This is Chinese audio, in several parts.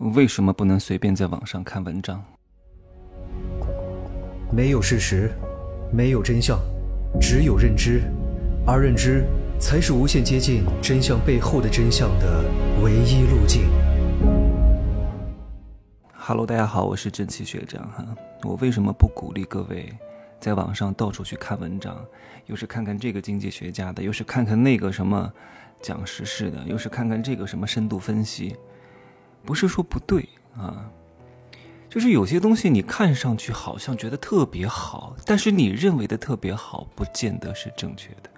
为什么不能随便在网上看文章？没有事实，没有真相，只有认知，而认知才是无限接近真相背后的真相的唯一路径。Hello，大家好，我是正气学长哈。我为什么不鼓励各位在网上到处去看文章？又是看看这个经济学家的，又是看看那个什么讲时事的，又是看看这个什么深度分析。不是说不对啊，就是有些东西你看上去好像觉得特别好，但是你认为的特别好，不见得是正确的，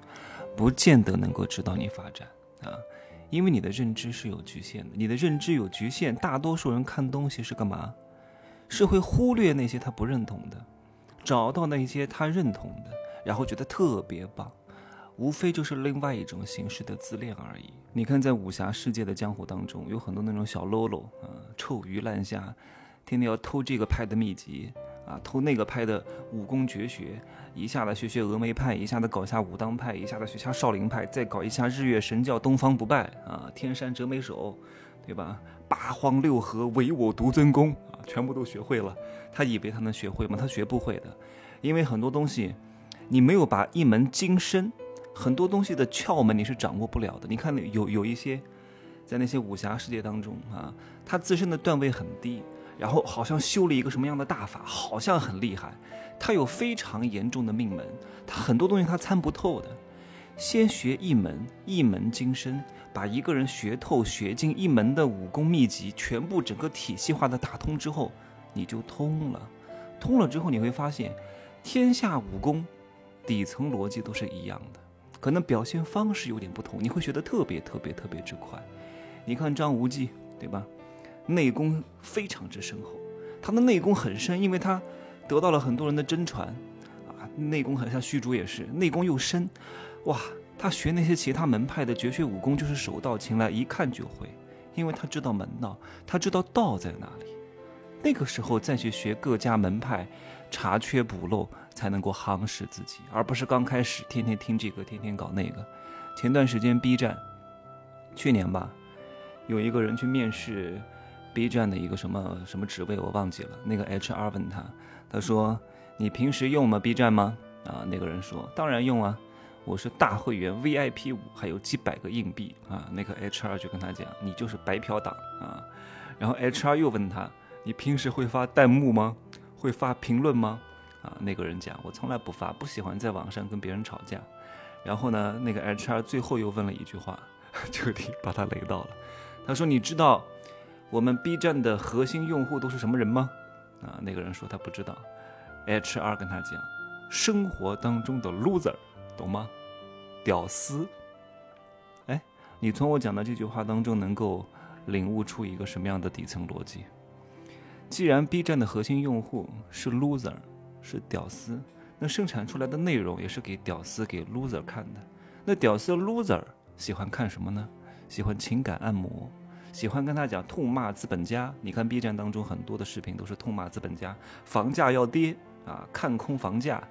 不见得能够指导你发展啊，因为你的认知是有局限的，你的认知有局限，大多数人看东西是干嘛？是会忽略那些他不认同的，找到那些他认同的，然后觉得特别棒。无非就是另外一种形式的自恋而已。你看，在武侠世界的江湖当中，有很多那种小喽啰啊，臭鱼烂虾，天天要偷这个派的秘籍啊，偷那个派的武功绝学，一下子学学峨眉派，一下子搞下武当派，一下子学下少林派，再搞一下日月神教东方不败啊，天山折眉手，对吧？八荒六合唯我独尊功啊，全部都学会了。他以为他能学会吗？他学不会的，因为很多东西，你没有把一门精深。很多东西的窍门你是掌握不了的。你看，有有一些，在那些武侠世界当中啊，他自身的段位很低，然后好像修了一个什么样的大法，好像很厉害。他有非常严重的命门，他很多东西他参不透的。先学一门，一门精深，把一个人学透、学进一门的武功秘籍，全部整个体系化的打通之后，你就通了。通了之后，你会发现，天下武功底层逻辑都是一样的。可能表现方式有点不同，你会学得特别特别特别之快。你看张无忌，对吧？内功非常之深厚，他的内功很深，因为他得到了很多人的真传啊。内功很像虚竹也是，内功又深，哇！他学那些其他门派的绝学武功，就是手到擒来，一看就会，因为他知道门道，他知道道在哪里。那个时候再去学各家门派，查缺补漏，才能够夯实自己，而不是刚开始天天听这个，天天搞那个。前段时间 B 站，去年吧，有一个人去面试 B 站的一个什么什么职位，我忘记了。那个 HR 问他，他说：“你平时用吗 B 站吗？”啊，那个人说：“当然用啊，我是大会员 VIP 五，还有几百个硬币啊。”那个 HR 就跟他讲：“你就是白嫖党啊。”然后 HR 又问他。你平时会发弹幕吗？会发评论吗？啊，那个人讲，我从来不发，不喜欢在网上跟别人吵架。然后呢，那个 HR 最后又问了一句话，彻底把他雷到了。他说：“你知道我们 B 站的核心用户都是什么人吗？”啊，那个人说他不知道。HR 跟他讲，生活当中的 loser，懂吗？屌丝。哎，你从我讲的这句话当中能够领悟出一个什么样的底层逻辑？既然 B 站的核心用户是 loser，是屌丝，那生产出来的内容也是给屌丝、给 loser 看的。那屌丝 loser 喜欢看什么呢？喜欢情感按摩，喜欢跟他讲痛骂资本家。你看 B 站当中很多的视频都是痛骂资本家，房价要跌啊，看空房价，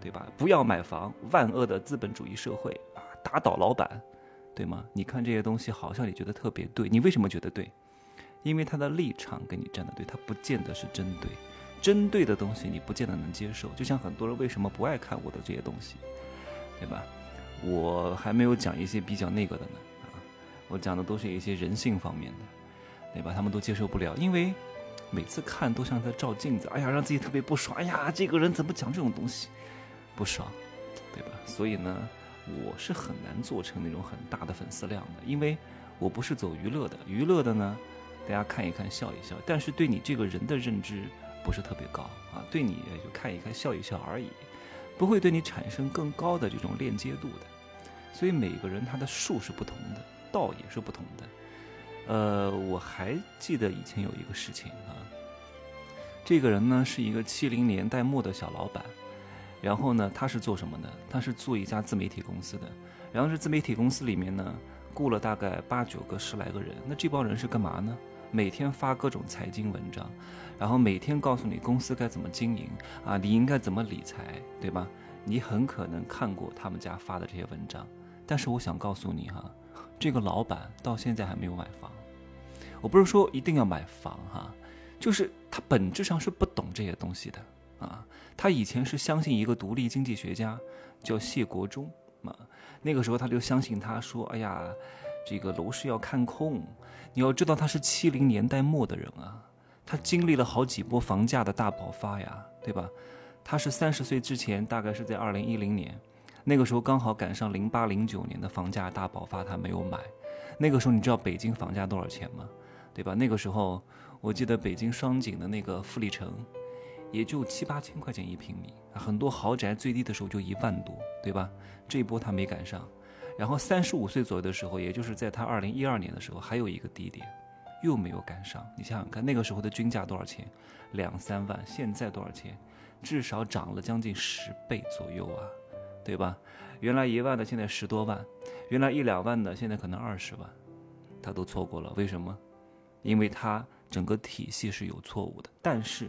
对吧？不要买房，万恶的资本主义社会啊，打倒老板，对吗？你看这些东西，好像你觉得特别对，你为什么觉得对？因为他的立场跟你站的对，他不见得是针对，针对的东西你不见得能接受。就像很多人为什么不爱看我的这些东西，对吧？我还没有讲一些比较那个的呢啊，我讲的都是一些人性方面的，对吧？他们都接受不了，因为每次看都像在照镜子，哎呀，让自己特别不爽，哎呀，这个人怎么讲这种东西，不爽，对吧？所以呢，我是很难做成那种很大的粉丝量的，因为我不是走娱乐的，娱乐的呢。大家看一看，笑一笑，但是对你这个人的认知不是特别高啊，对你也就看一看，笑一笑而已，不会对你产生更高的这种链接度的。所以每个人他的术是不同的，道也是不同的。呃，我还记得以前有一个事情啊，这个人呢是一个七零年代末的小老板，然后呢他是做什么的？他是做一家自媒体公司的，然后是自媒体公司里面呢雇了大概八九个十来个人，那这帮人是干嘛呢？每天发各种财经文章，然后每天告诉你公司该怎么经营啊，你应该怎么理财，对吧？你很可能看过他们家发的这些文章，但是我想告诉你哈，这个老板到现在还没有买房。我不是说一定要买房哈，就是他本质上是不懂这些东西的啊。他以前是相信一个独立经济学家叫谢国忠啊，那个时候他就相信他说，哎呀，这个楼市要看空。你要知道他是七零年代末的人啊，他经历了好几波房价的大爆发呀，对吧？他是三十岁之前，大概是在二零一零年，那个时候刚好赶上零八零九年的房价大爆发，他没有买。那个时候你知道北京房价多少钱吗？对吧？那个时候我记得北京双井的那个富力城，也就七八千块钱一平米，很多豪宅最低的时候就一万多，对吧？这一波他没赶上。然后三十五岁左右的时候，也就是在他二零一二年的时候，还有一个低点，又没有赶上。你想想看，那个时候的均价多少钱？两三万。现在多少钱？至少涨了将近十倍左右啊，对吧？原来一万的现在十多万，原来一两万的现在可能二十万，他都错过了。为什么？因为他整个体系是有错误的。但是，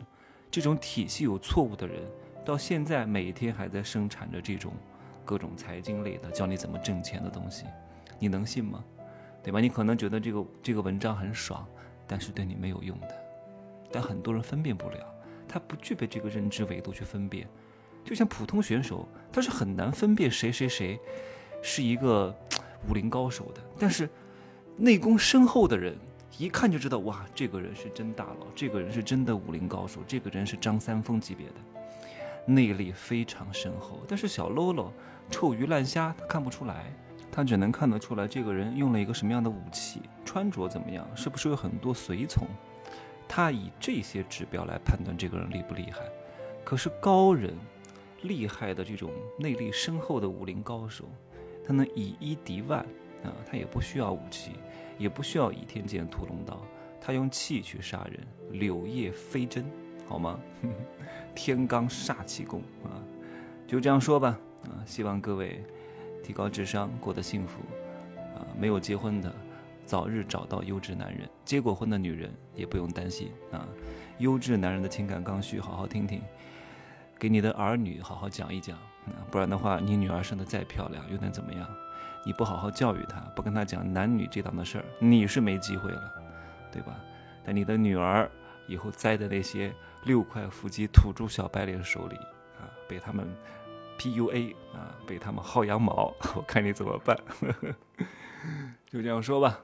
这种体系有错误的人，到现在每天还在生产着这种。各种财经类的教你怎么挣钱的东西，你能信吗？对吧？你可能觉得这个这个文章很爽，但是对你没有用的。但很多人分辨不了，他不具备这个认知维度去分辨。就像普通选手，他是很难分辨谁谁谁是一个武林高手的。但是内功深厚的人，一看就知道，哇，这个人是真大佬，这个人是真的武林高手，这个人是张三丰级别的。内力非常深厚，但是小喽啰、臭鱼烂虾他看不出来，他只能看得出来这个人用了一个什么样的武器，穿着怎么样，是不是有很多随从，他以这些指标来判断这个人厉不厉害。可是高人、厉害的这种内力深厚的武林高手，他能以一敌万啊，他也不需要武器，也不需要倚天剑、屠龙刀，他用气去杀人，柳叶飞针。好吗？天罡煞气功啊，就这样说吧啊！希望各位提高智商，过得幸福啊！没有结婚的，早日找到优质男人；结过婚的女人也不用担心啊！优质男人的情感刚需，好好听听，给你的儿女好好讲一讲啊！不然的话，你女儿生得再漂亮又能怎么样？你不好好教育她，不跟她讲男女这档的事儿，你是没机会了，对吧？但你的女儿以后栽的那些……六块腹肌土著小白脸手里啊，被他们 PUA 啊，被他们薅羊毛，我看你怎么办？呵 呵就这样说吧。